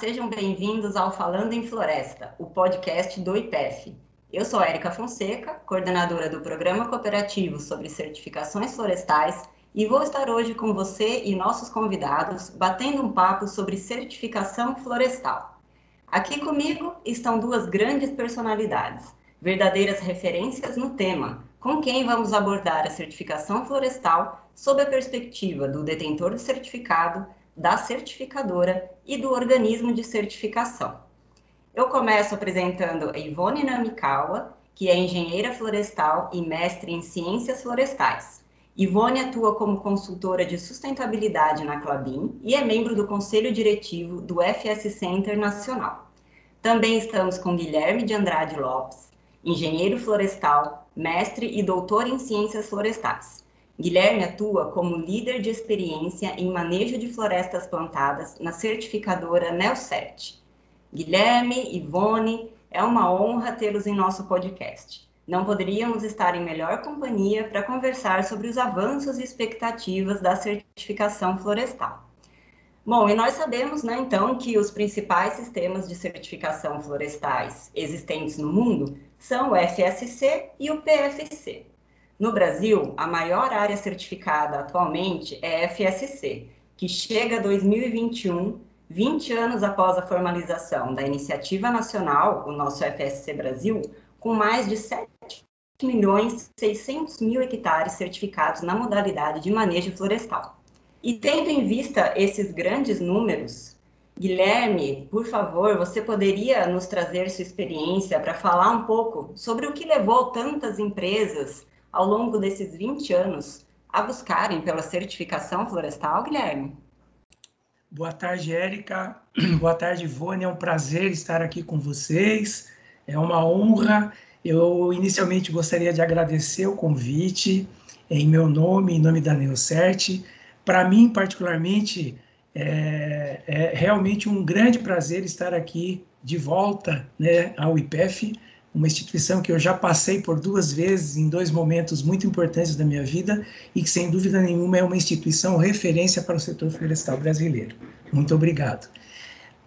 Sejam bem-vindos ao Falando em Floresta, o podcast do IPEF. Eu sou Érica Fonseca, coordenadora do Programa Cooperativo sobre Certificações Florestais, e vou estar hoje com você e nossos convidados batendo um papo sobre certificação florestal. Aqui comigo estão duas grandes personalidades, verdadeiras referências no tema, com quem vamos abordar a certificação florestal sob a perspectiva do detentor de certificado da certificadora e do organismo de certificação. Eu começo apresentando a Ivone Namikawa, que é engenheira florestal e mestre em ciências florestais. Ivone atua como consultora de sustentabilidade na Clabin e é membro do conselho diretivo do FSC Internacional. Também estamos com Guilherme de Andrade Lopes, engenheiro florestal, mestre e doutor em ciências florestais. Guilherme atua como líder de experiência em manejo de florestas plantadas na certificadora NEOCERT. Guilherme, Ivone, é uma honra tê-los em nosso podcast. Não poderíamos estar em melhor companhia para conversar sobre os avanços e expectativas da certificação florestal. Bom, e nós sabemos, né, então, que os principais sistemas de certificação florestais existentes no mundo são o FSC e o PFC. No Brasil, a maior área certificada atualmente é FSC, que chega a 2021, 20 anos após a formalização da iniciativa nacional, o nosso FSC Brasil, com mais de 7 milhões 600 mil hectares certificados na modalidade de manejo florestal. E tendo em vista esses grandes números, Guilherme, por favor, você poderia nos trazer sua experiência para falar um pouco sobre o que levou tantas empresas ao longo desses 20 anos a buscarem pela certificação florestal, Guilherme? Boa tarde, Érica. Boa tarde, Ivone. É um prazer estar aqui com vocês. É uma honra. Eu inicialmente gostaria de agradecer o convite em meu nome, em nome da Neocert. Para mim, particularmente, é, é, realmente um grande prazer estar aqui de volta né, ao IPEF uma instituição que eu já passei por duas vezes em dois momentos muito importantes da minha vida e que, sem dúvida nenhuma, é uma instituição referência para o setor florestal brasileiro. Muito obrigado.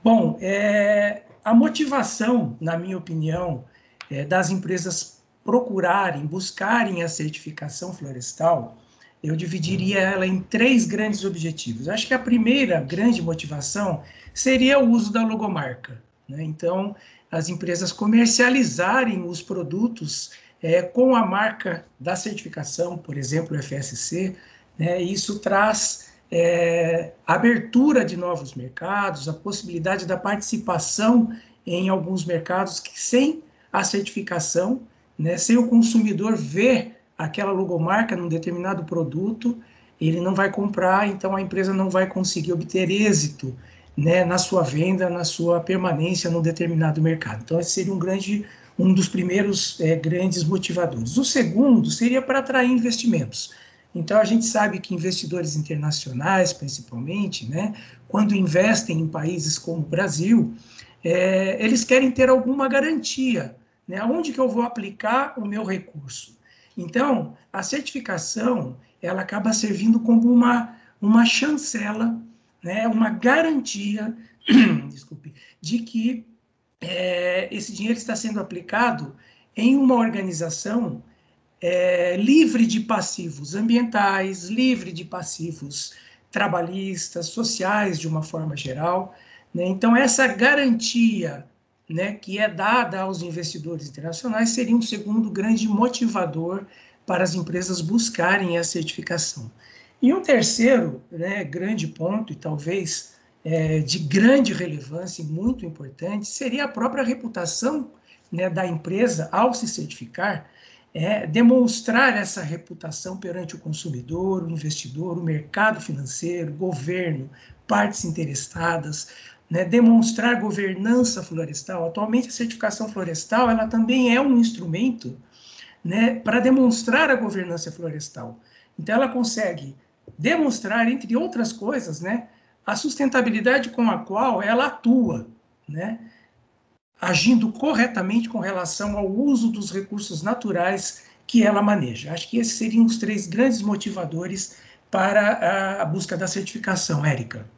Bom, é, a motivação, na minha opinião, é, das empresas procurarem, buscarem a certificação florestal, eu dividiria ela em três grandes objetivos. Acho que a primeira grande motivação seria o uso da logomarca. Né? Então, as empresas comercializarem os produtos é, com a marca da certificação, por exemplo, o FSC, né, isso traz é, abertura de novos mercados, a possibilidade da participação em alguns mercados que sem a certificação, né, sem o consumidor ver aquela logomarca num determinado produto, ele não vai comprar, então a empresa não vai conseguir obter êxito né, na sua venda, na sua permanência num determinado mercado. Então, esse seria um grande, um dos primeiros é, grandes motivadores. O segundo seria para atrair investimentos. Então, a gente sabe que investidores internacionais, principalmente, né, quando investem em países como o Brasil, é, eles querem ter alguma garantia. Né, onde que eu vou aplicar o meu recurso? Então, a certificação, ela acaba servindo como uma, uma chancela né, uma garantia desculpe, de que é, esse dinheiro está sendo aplicado em uma organização é, livre de passivos ambientais, livre de passivos trabalhistas, sociais, de uma forma geral. Né? Então, essa garantia né, que é dada aos investidores internacionais seria um segundo grande motivador para as empresas buscarem a certificação. E um terceiro né, grande ponto, e talvez é, de grande relevância e muito importante, seria a própria reputação né, da empresa ao se certificar. é, demonstrar essa reputação perante o consumidor, o investidor, o mercado financeiro, governo, partes interessadas, né, demonstrar governança florestal. Atualmente, a certificação florestal ela também é um instrumento né, para demonstrar a governança florestal. Então, ela consegue demonstrar, entre outras coisas, né, a sustentabilidade com a qual ela atua, né, agindo corretamente com relação ao uso dos recursos naturais que ela maneja. Acho que esses seriam os três grandes motivadores para a busca da certificação, Érica.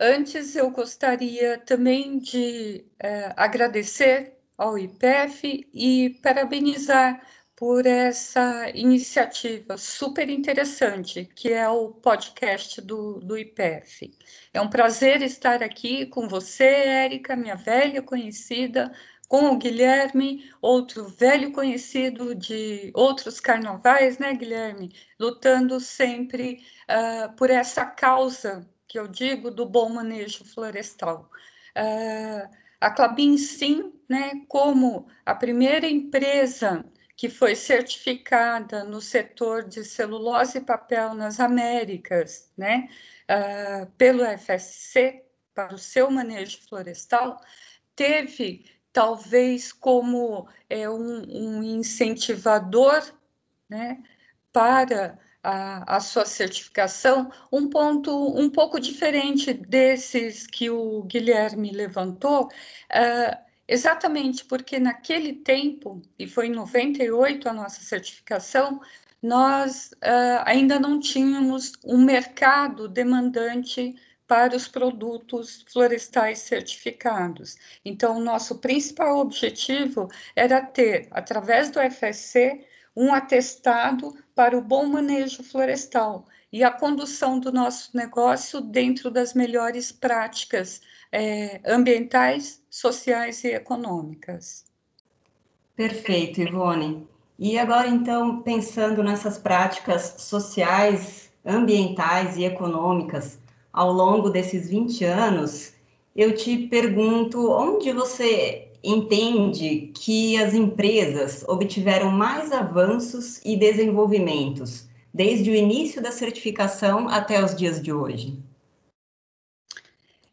Antes, eu gostaria também de é, agradecer ao IPF e parabenizar por essa iniciativa super interessante, que é o podcast do, do IPF. É um prazer estar aqui com você, Érica, minha velha conhecida, com o Guilherme, outro velho conhecido de outros carnavais, né, Guilherme? Lutando sempre uh, por essa causa que eu digo do bom manejo florestal. Uh, a Clabin, sim, né, como a primeira empresa que foi certificada no setor de celulose e papel nas Américas, né, uh, pelo FSC, para o seu manejo florestal, teve talvez como é, um, um incentivador né, para a, a, sua certificação, um ponto um pouco diferente desses que o Guilherme levantou, uh, Exatamente porque naquele tempo, e foi em 98 a nossa certificação, nós uh, ainda não tínhamos um mercado demandante para os produtos florestais certificados. Então, o nosso principal objetivo era ter, através do FSC, um atestado para o bom manejo florestal e a condução do nosso negócio dentro das melhores práticas é, ambientais, sociais e econômicas. Perfeito, Ivone. E agora, então, pensando nessas práticas sociais, ambientais e econômicas ao longo desses 20 anos, eu te pergunto onde você entende que as empresas obtiveram mais avanços e desenvolvimentos desde o início da certificação até os dias de hoje?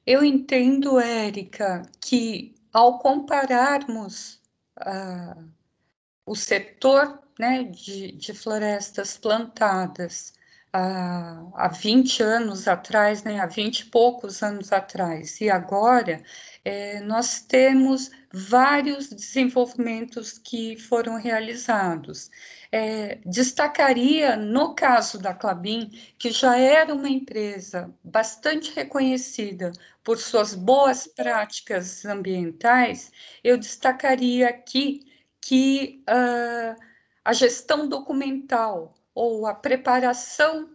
Eu entendo, Érica, que ao compararmos uh, o setor né, de, de florestas plantadas uh, há 20 anos atrás, né, há 20 e poucos anos atrás, e agora, é, nós temos vários desenvolvimentos que foram realizados. É, destacaria, no caso da Clabin, que já era uma empresa bastante reconhecida por suas boas práticas ambientais, eu destacaria aqui que uh, a gestão documental ou a preparação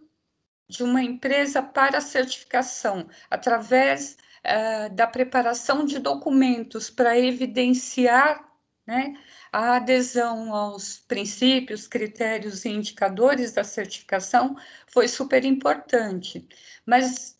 de uma empresa para certificação, através uh, da preparação de documentos para evidenciar né, a adesão aos princípios, critérios e indicadores da certificação foi super importante. Mas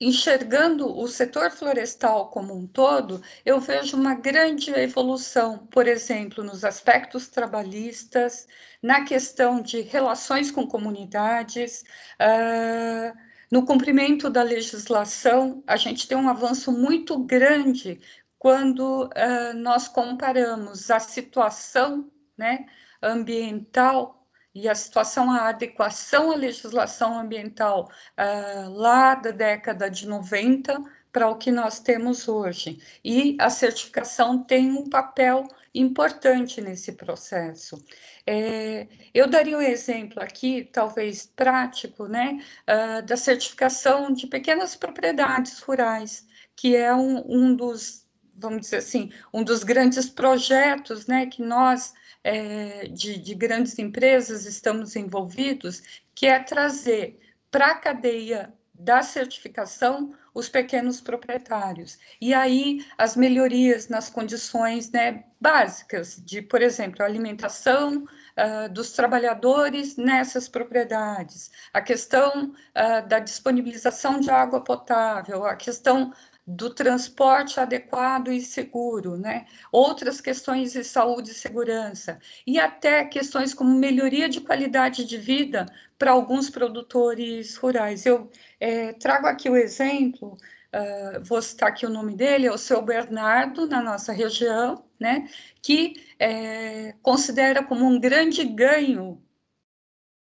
enxergando o setor florestal como um todo, eu vejo uma grande evolução, por exemplo, nos aspectos trabalhistas, na questão de relações com comunidades, uh, no cumprimento da legislação, a gente tem um avanço muito grande quando uh, nós comparamos a situação né, ambiental e a situação, a adequação à legislação ambiental uh, lá da década de 90 para o que nós temos hoje. E a certificação tem um papel importante nesse processo. É, eu daria um exemplo aqui, talvez prático, né, uh, da certificação de pequenas propriedades rurais, que é um, um dos, vamos dizer assim, um dos grandes projetos, né, que nós é, de, de grandes empresas estamos envolvidos, que é trazer para a cadeia da certificação os pequenos proprietários. E aí as melhorias nas condições né, básicas de, por exemplo, alimentação uh, dos trabalhadores nessas propriedades, a questão uh, da disponibilização de água potável, a questão do transporte adequado e seguro, né? Outras questões de saúde e segurança, e até questões como melhoria de qualidade de vida para alguns produtores rurais. Eu é, trago aqui o exemplo, uh, vou citar aqui o nome dele, é o seu Bernardo, na nossa região, né? Que é, considera como um grande ganho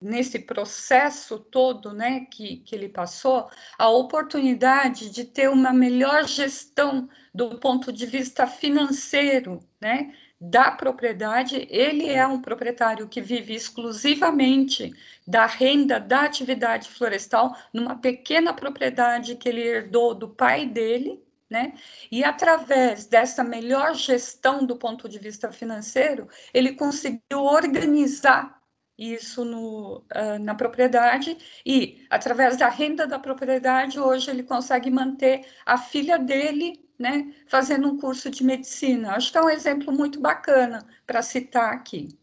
nesse processo todo né, que, que ele passou, a oportunidade de ter uma melhor gestão do ponto de vista financeiro né, da propriedade. Ele é um proprietário que vive exclusivamente da renda da atividade florestal, numa pequena propriedade que ele herdou do pai dele. Né? E através dessa melhor gestão do ponto de vista financeiro, ele conseguiu organizar isso no, uh, na propriedade e, através da renda da propriedade, hoje ele consegue manter a filha dele né, fazendo um curso de medicina. Acho que é um exemplo muito bacana para citar aqui.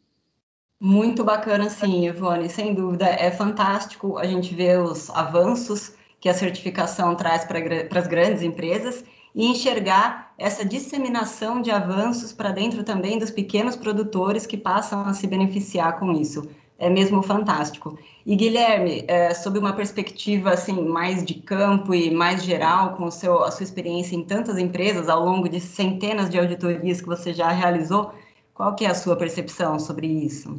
Muito bacana, sim, Ivone, sem dúvida. É fantástico a gente ver os avanços que a certificação traz para as grandes empresas e enxergar essa disseminação de avanços para dentro também dos pequenos produtores que passam a se beneficiar com isso é mesmo fantástico. E Guilherme, é, sob uma perspectiva assim mais de campo e mais geral, com seu, a sua experiência em tantas empresas ao longo de centenas de auditorias que você já realizou, qual que é a sua percepção sobre isso?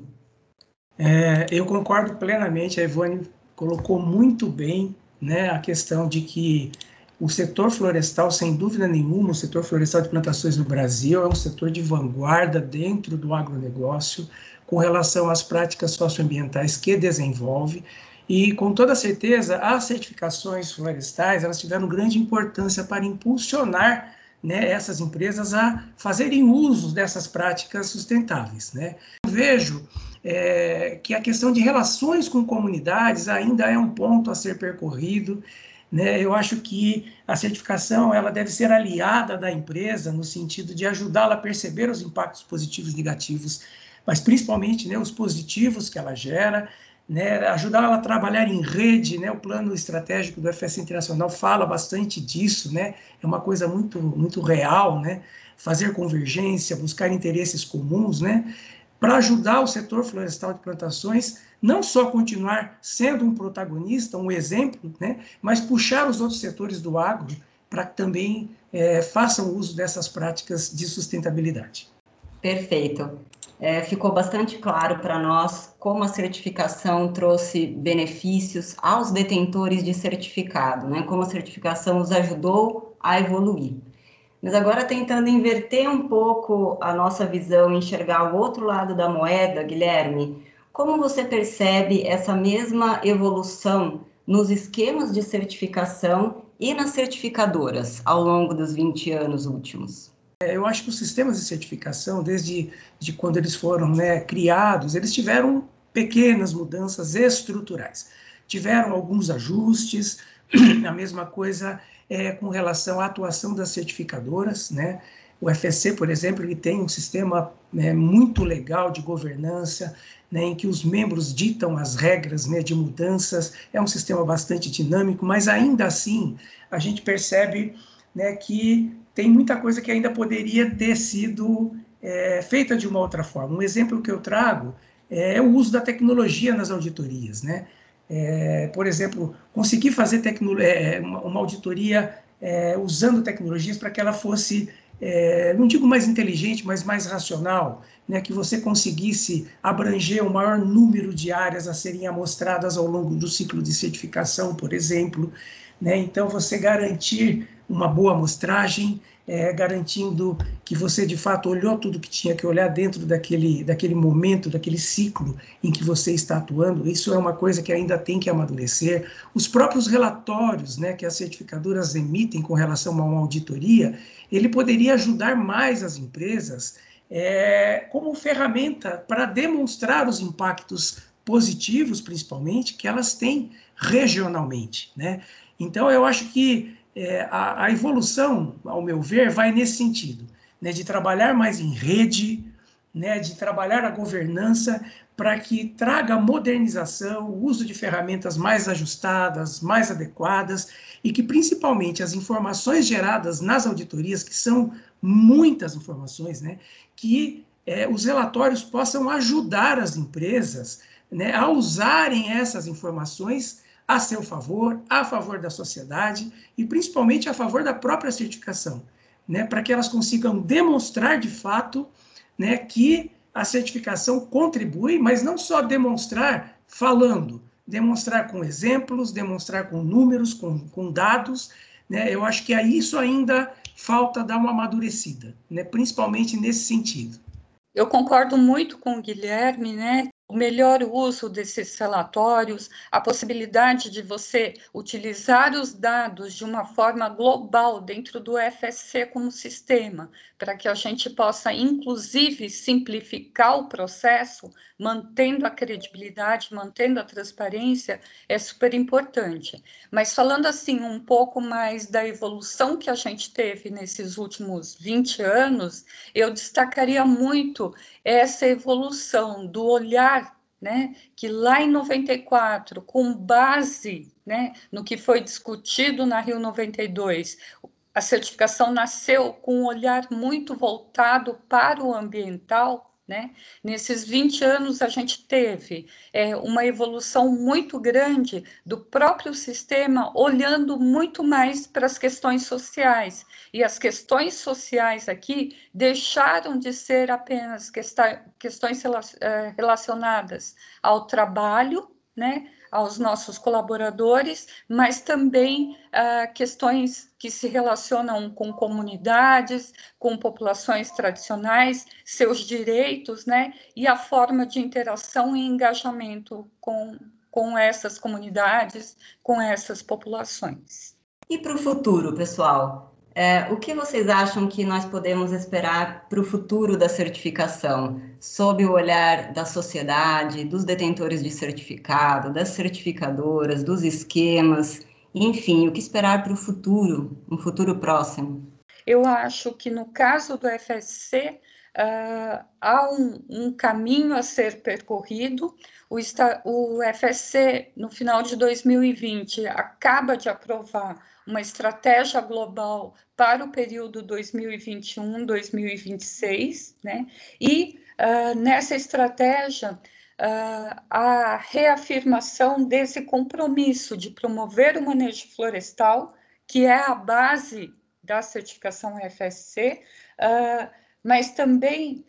É, eu concordo plenamente. A Ivone colocou muito bem, né, a questão de que o setor florestal, sem dúvida nenhuma, o setor florestal de plantações no Brasil é um setor de vanguarda dentro do agronegócio com relação às práticas socioambientais que desenvolve e com toda certeza as certificações florestais elas tiveram grande importância para impulsionar né, essas empresas a fazerem uso dessas práticas sustentáveis. Né. Eu vejo é, que a questão de relações com comunidades ainda é um ponto a ser percorrido. Né? Eu acho que a certificação ela deve ser aliada da empresa no sentido de ajudá-la a perceber os impactos positivos e negativos mas principalmente né, os positivos que ela gera, né, ajudar ela a trabalhar em rede, né, o plano estratégico do FS Internacional fala bastante disso, né, é uma coisa muito, muito real, né, fazer convergência, buscar interesses comuns, né, para ajudar o setor florestal de plantações não só continuar sendo um protagonista, um exemplo, né, mas puxar os outros setores do agro para que também é, façam uso dessas práticas de sustentabilidade. Perfeito é, ficou bastante claro para nós como a certificação trouxe benefícios aos detentores de certificado, né? como a certificação os ajudou a evoluir. Mas agora tentando inverter um pouco a nossa visão, enxergar o outro lado da moeda, Guilherme, como você percebe essa mesma evolução nos esquemas de certificação e nas certificadoras ao longo dos 20 anos últimos? É, eu acho que os sistemas de certificação, desde de quando eles foram né, criados, eles tiveram pequenas mudanças estruturais. Tiveram alguns ajustes, a mesma coisa é, com relação à atuação das certificadoras, né? O FSC, por exemplo, ele tem um sistema né, muito legal de governança, né, em que os membros ditam as regras né, de mudanças. É um sistema bastante dinâmico, mas ainda assim a gente percebe né, que tem muita coisa que ainda poderia ter sido é, feita de uma outra forma. Um exemplo que eu trago é o uso da tecnologia nas auditorias. Né? É, por exemplo, conseguir fazer é, uma, uma, auditoria é, usando tecnologias para que ela fosse, é, não digo mais inteligente, mas mais racional, né? que você conseguisse abranger o maior número de áreas a serem amostradas ao longo do ciclo de certificação, por exemplo. Né? Então, você garantir uma boa amostragem, é, garantindo que você de fato olhou tudo que tinha que olhar dentro daquele, daquele momento, daquele ciclo em que você está atuando. Isso é uma coisa que ainda tem que amadurecer. Os próprios relatórios né, que as certificadoras emitem com relação a uma auditoria, ele poderia ajudar mais as empresas é, como ferramenta para demonstrar os impactos positivos, principalmente, que elas têm regionalmente. Né? Então, eu acho que é, a, a, evolução, ao meu ver, vai nesse sentido, né, de trabalhar mais em rede, né, de trabalhar a governança para que traga modernização, o uso de ferramentas mais ajustadas, mais adequadas e que principalmente as informações geradas nas auditorias, que são muitas informações, né, que é, os relatórios possam ajudar as empresas né, a usarem essas informações a seu favor, a favor da sociedade e principalmente a favor da própria certificação, né, para que elas consigam demonstrar de fato né, que a certificação contribui, mas não só demonstrar falando, demonstrar com exemplos, demonstrar com números, com, com dados. Né, eu acho que a isso ainda falta dar uma amadurecida, né, principalmente nesse sentido. Eu concordo muito com o Guilherme, né? O melhor uso desses relatórios, a possibilidade de você utilizar os dados de uma forma global dentro do FSC como sistema, para que a gente possa, inclusive, simplificar o processo, mantendo a credibilidade, mantendo a transparência, é super importante. Mas falando assim um pouco mais da evolução que a gente teve nesses últimos 20 anos, eu destacaria muito essa evolução do olhar né, que lá em 94, com base né, no que foi discutido na Rio 92, a certificação nasceu com um olhar muito voltado para o ambiental, né? Nesses 20 anos, a gente teve é, uma evolução muito grande do próprio sistema, olhando muito mais para as questões sociais. E as questões sociais aqui deixaram de ser apenas questões é, relacionadas ao trabalho, né? Aos nossos colaboradores, mas também uh, questões que se relacionam com comunidades, com populações tradicionais, seus direitos, né, e a forma de interação e engajamento com, com essas comunidades, com essas populações. E para o futuro, pessoal? É, o que vocês acham que nós podemos esperar para o futuro da certificação, sob o olhar da sociedade, dos detentores de certificado, das certificadoras, dos esquemas, enfim, o que esperar para o futuro, um futuro próximo? Eu acho que no caso do FSC, uh, há um, um, caminho a ser percorrido. O, o FSC, no final de 2020, acaba de aprovar uma estratégia global para o período 2021-2026, né? E uh, nessa estratégia, uh, a reafirmação desse compromisso de promover o manejo florestal, que é a base da certificação FSC, uh, mas também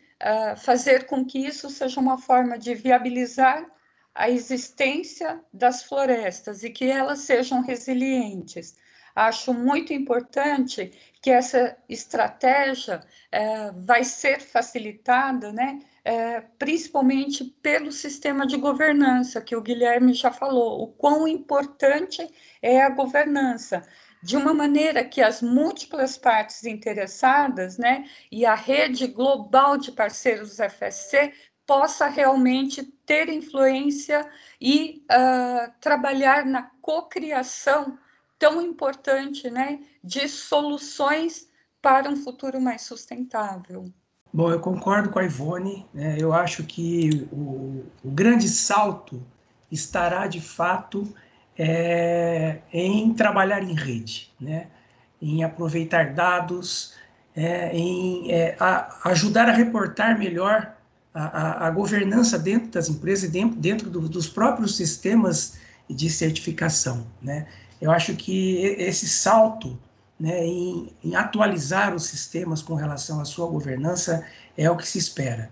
fazer com que isso seja uma forma de viabilizar a existência das florestas e que elas sejam resilientes acho muito importante que essa estratégia é, vai ser facilitada, né, é, principalmente pelo sistema de governança, que o Guilherme já falou, o quão importante é a governança, de uma maneira que as múltiplas partes interessadas, né, e a rede global de parceiros FSC possa realmente ter influência e uh, trabalhar na cocriação tão importante, né, de soluções para um futuro mais sustentável. Bom, eu concordo com a Ivone. Né? Eu acho que o, o, grande salto estará de fato é, em trabalhar em rede, né? em aproveitar dados, é, em é, a, ajudar a reportar melhor a, a, a, governança dentro das empresas e dentro, dentro do, dos próprios sistemas de certificação. Né? Eu acho que esse salto né, em, em, atualizar os sistemas com relação à sua governança é o que se espera.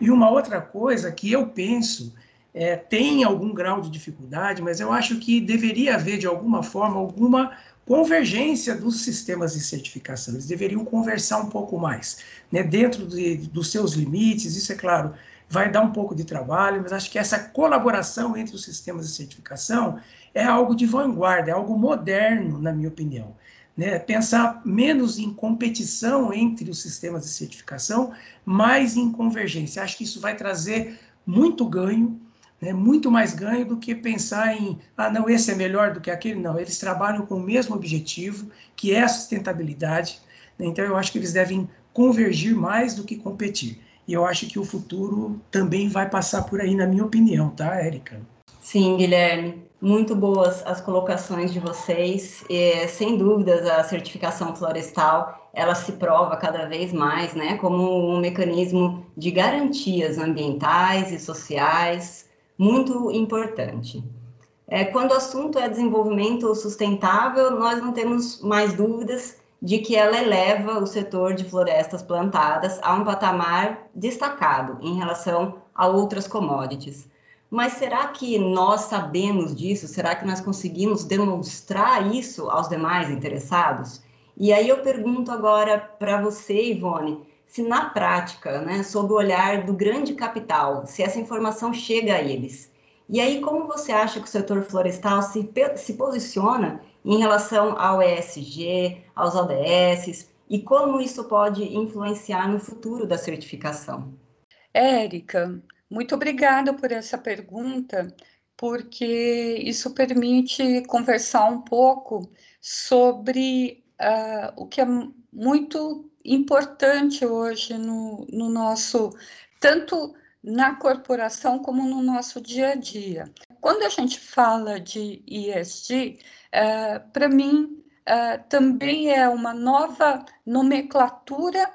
E uma outra coisa que eu penso é, tem algum grau de dificuldade, mas eu acho que deveria haver, de alguma forma, alguma convergência dos sistemas de certificação. Eles deveriam conversar um pouco mais, né, dentro de, dos seus limites, isso é claro, vai dar um pouco de trabalho, mas acho que essa colaboração entre os sistemas de certificação é algo de vanguarda, é algo moderno, na minha opinião. Né? Pensar menos em competição entre os sistemas de certificação, mais em convergência. Acho que isso vai trazer muito ganho, né? muito mais ganho do que pensar em, ah, não, esse é melhor do que aquele. Não, eles trabalham com o mesmo objetivo, que é a sustentabilidade. Né? Então, eu acho que eles devem convergir mais do que competir. E eu acho que o futuro também vai passar por aí, na minha opinião, tá, Érica? Sim, Guilherme. Muito boas as colocações de vocês. E, sem dúvidas, a certificação florestal ela se prova cada vez mais, né, como um mecanismo de garantias ambientais e sociais muito importante. É, quando o assunto é desenvolvimento sustentável, nós não temos mais dúvidas de que ela eleva o setor de florestas plantadas a um patamar destacado em relação a outras commodities. Mas será que nós sabemos disso? Será que nós conseguimos demonstrar isso aos demais interessados? E aí eu pergunto agora para você, Ivone, se na prática, né, sob o olhar do grande capital, se essa informação chega a eles. E aí, como você acha que o setor florestal se, se posiciona em relação ao ESG, aos ODS, e como isso pode influenciar no futuro da certificação? Érica, muito obrigada por essa pergunta, porque isso permite conversar um pouco sobre uh, o que é muito importante hoje no, no nosso, tanto na corporação como no nosso dia a dia. Quando a gente fala de ESG, uh, para mim uh, também é uma nova nomenclatura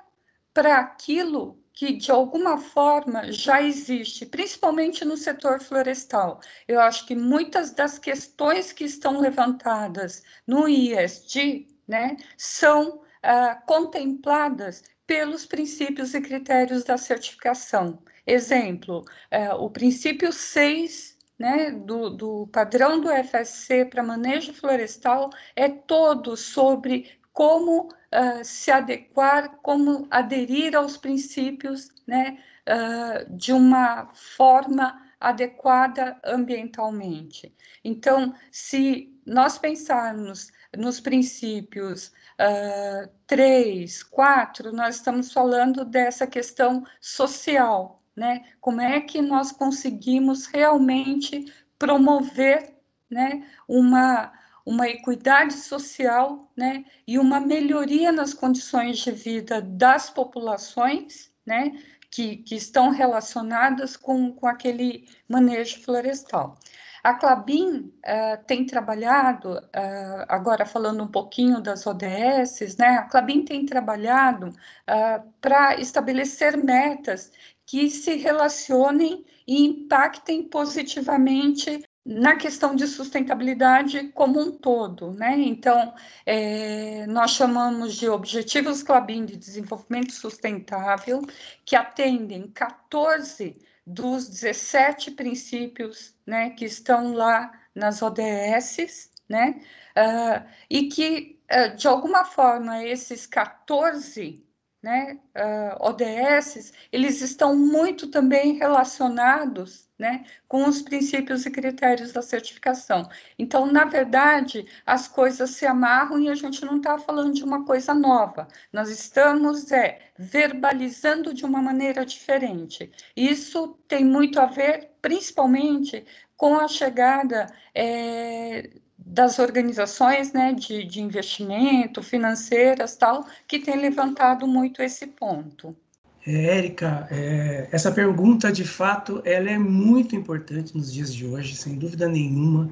para aquilo que de alguma forma já existe, principalmente no setor florestal. Eu acho que muitas das questões que estão levantadas no ISD né, são uh, contempladas pelos princípios e critérios da certificação. Exemplo, uh, o princípio 6 né, do, do padrão do FSC para manejo florestal é todo sobre como uh, se adequar, como aderir aos princípios né, uh, de uma forma adequada ambientalmente. Então, se nós pensarmos nos princípios uh, 3, 4, nós estamos falando dessa questão social, né? Como é que nós conseguimos realmente promover né, uma, uma equidade social né, e uma melhoria nas condições de vida das populações, né, que, que estão relacionadas com, com aquele manejo florestal. A Clabin uh, tem trabalhado, uh, agora falando um pouquinho das ODS, né? A Clabin tem trabalhado uh, para estabelecer metas que se relacionem e impactem positivamente na questão de sustentabilidade como um todo, né? Então, é, nós chamamos de Objetivos Clabin de Desenvolvimento Sustentável, que atendem 14 dos 17 princípios, né, que estão lá nas ODS, né? Uh, e que, uh, de alguma forma, esses 14 né, uh, ODS, eles estão muito também relacionados né, com os princípios e critérios da certificação. Então, na verdade, as coisas se amarram e a gente não está falando de uma coisa nova. Nós estamos é, verbalizando de uma maneira diferente. Isso tem muito a ver, principalmente, com a chegada é, das organizações né, de, de investimento, financeiras, tal, que tem levantado muito esse ponto. É, Érica, é, essa pergunta, de fato, ela é muito importante nos dias de hoje, sem dúvida nenhuma,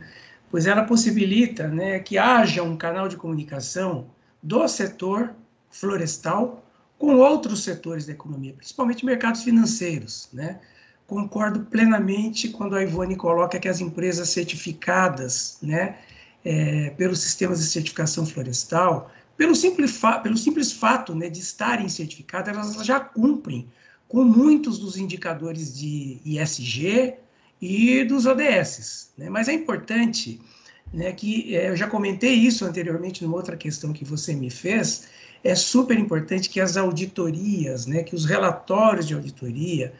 pois ela possibilita né, que haja um canal de comunicação do setor florestal com outros setores da economia, principalmente mercados financeiros. Né? Concordo plenamente quando a Ivone coloca que as empresas certificadas né, é, pelos sistemas de certificação florestal, pelo simples, pelo simples fato né, de estarem certificadas, elas já cumprem com muitos dos indicadores de ISG e dos ODS. Né? Mas é importante né, que, é, eu já comentei isso anteriormente numa outra questão que você me fez, é super importante que as auditorias, né, que os relatórios de auditoria,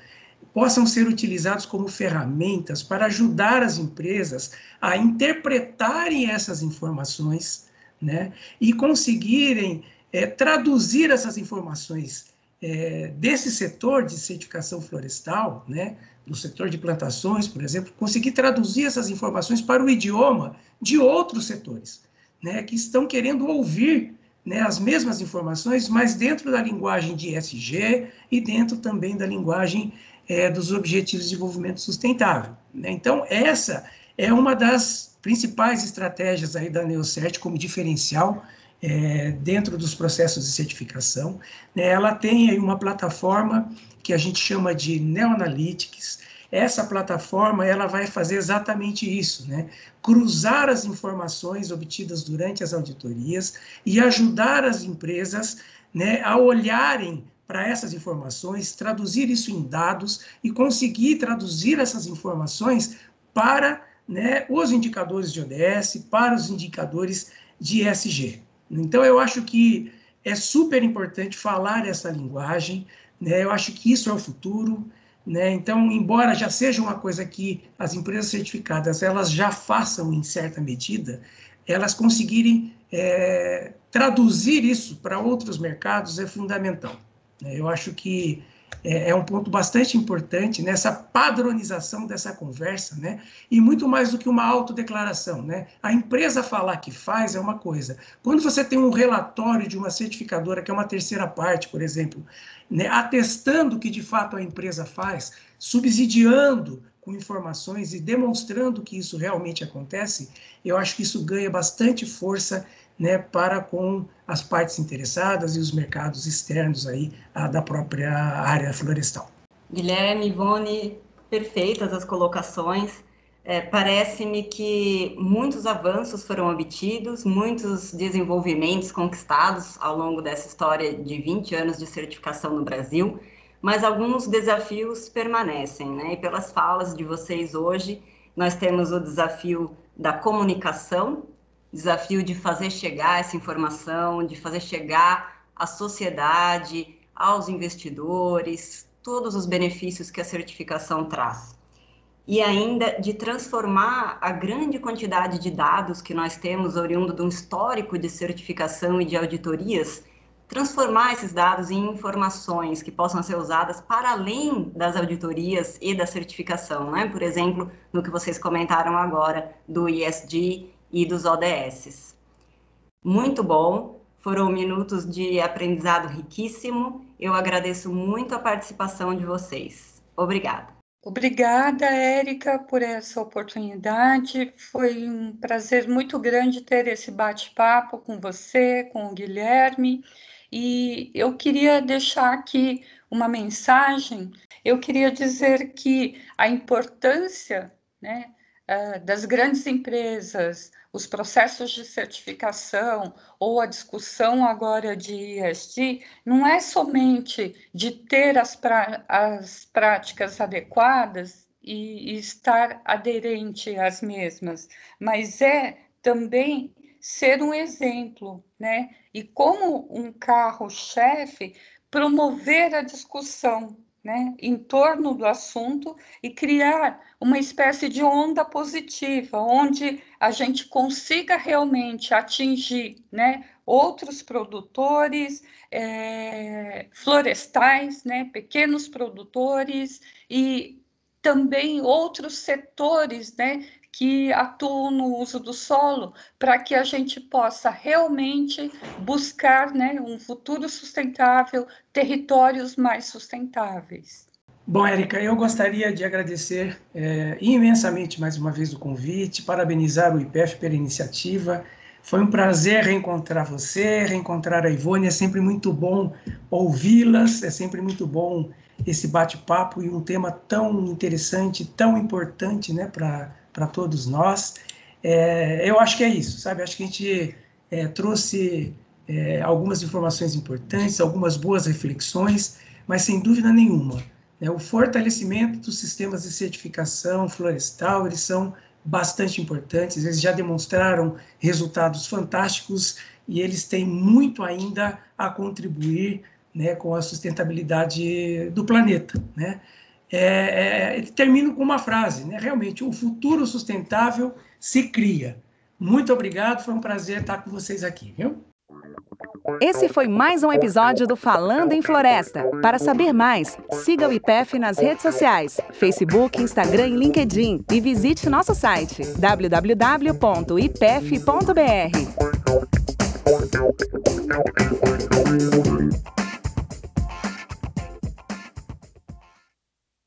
possam ser utilizados como ferramentas para ajudar as empresas a interpretarem essas informações né, e conseguirem é, traduzir essas informações é, desse setor de certificação florestal, né, do setor de plantações, por exemplo, conseguir traduzir essas informações para o idioma de outros setores, né, que estão querendo ouvir né, as mesmas informações, mas dentro da linguagem de ESG e dentro também da linguagem é, dos Objetivos de Desenvolvimento Sustentável. Né? Então, essa é uma das principais estratégias aí da Neocert como diferencial é, dentro dos processos de certificação. Né? Ela tem aí uma plataforma que a gente chama de Neoanalytics. Essa plataforma ela vai fazer exatamente isso, né? cruzar as informações obtidas durante as auditorias e ajudar as empresas né, a olharem para essas informações, traduzir isso em dados e conseguir traduzir essas informações para né, os indicadores de ODS, para os indicadores de ESG. Então, eu acho que é super importante falar essa linguagem, né? eu acho que isso é o futuro. Né? Então, embora já seja uma coisa que as empresas certificadas elas já façam em certa medida, elas conseguirem é, traduzir isso para outros mercados é fundamental. Né? Eu acho que é, é, um ponto bastante importante nessa padronização dessa conversa, né? E muito mais do que uma autodeclaração, né? A empresa falar que faz é uma coisa. Quando você tem um relatório de uma certificadora, que é uma terceira parte, por exemplo, né, atestando que de fato a empresa faz, subsidiando com informações e demonstrando que isso realmente acontece, eu acho que isso ganha bastante força né, para com as partes interessadas e os mercados externos aí a, da própria área florestal. Guilherme, Ivone, perfeitas as colocações. É, Parece-me que muitos avanços foram obtidos, muitos desenvolvimentos conquistados ao longo dessa história de 20 anos de certificação no Brasil, mas alguns desafios permanecem, né? E pelas falas de vocês hoje, nós temos o desafio da comunicação, desafio de fazer chegar essa informação, de fazer chegar à sociedade, aos investidores, todos os benefícios que a certificação traz. E ainda de transformar a grande quantidade de dados que nós temos oriundo de um histórico de certificação e de auditorias, transformar esses dados em informações que possam ser usadas para além das auditorias e da certificação, né? Por exemplo, no que vocês comentaram agora do ISD e dos ODS. Muito bom, foram minutos de aprendizado riquíssimo. Eu agradeço muito a participação de vocês. Obrigada. Obrigada, Érica, por essa oportunidade. Foi um prazer muito grande ter esse bate-papo com você, com o Guilherme. E eu queria deixar aqui uma mensagem. Eu queria dizer que a importância né, eh, das grandes empresas, os processos de certificação ou a discussão agora de ESG não é somente de ter as, as práticas adequadas e, e estar aderente às mesmas, mas é também ser um exemplo, né? E como um carro-chefe, promover a discussão, né, em torno do assunto e criar uma espécie de onda positiva, onde a gente consiga realmente atingir né, outros produtores é, florestais, né, pequenos produtores e também outros setores né, que atuam no uso do solo, para que a gente possa realmente buscar né, um futuro sustentável, territórios mais sustentáveis. Bom, Érica, eu gostaria de agradecer é, imensamente mais uma vez o convite, parabenizar o IPF pela iniciativa. Foi um prazer reencontrar você, reencontrar a Ivone. É sempre muito bom ouvi-las, é sempre muito bom esse bate-papo e um tema tão interessante, tão importante né, para para todos nós. É, eu acho que é isso, sabe? Acho que a gente é, trouxe é, algumas informações importantes, algumas boas reflexões, mas sem dúvida nenhuma, né, o fortalecimento dos sistemas de certificação florestal, eles são bastante importantes, eles já demonstraram resultados fantásticos e eles têm muito ainda a contribuir né, com a sustentabilidade do planeta, né? É, é, termino com uma frase, né? Realmente, o futuro sustentável se cria. Muito obrigado, foi um prazer estar com vocês aqui, viu? Esse foi mais um episódio do Falando em Floresta. Para saber mais, siga o IPEF nas redes sociais, Facebook, Instagram e LinkedIn e visite nosso site www.ipef.br.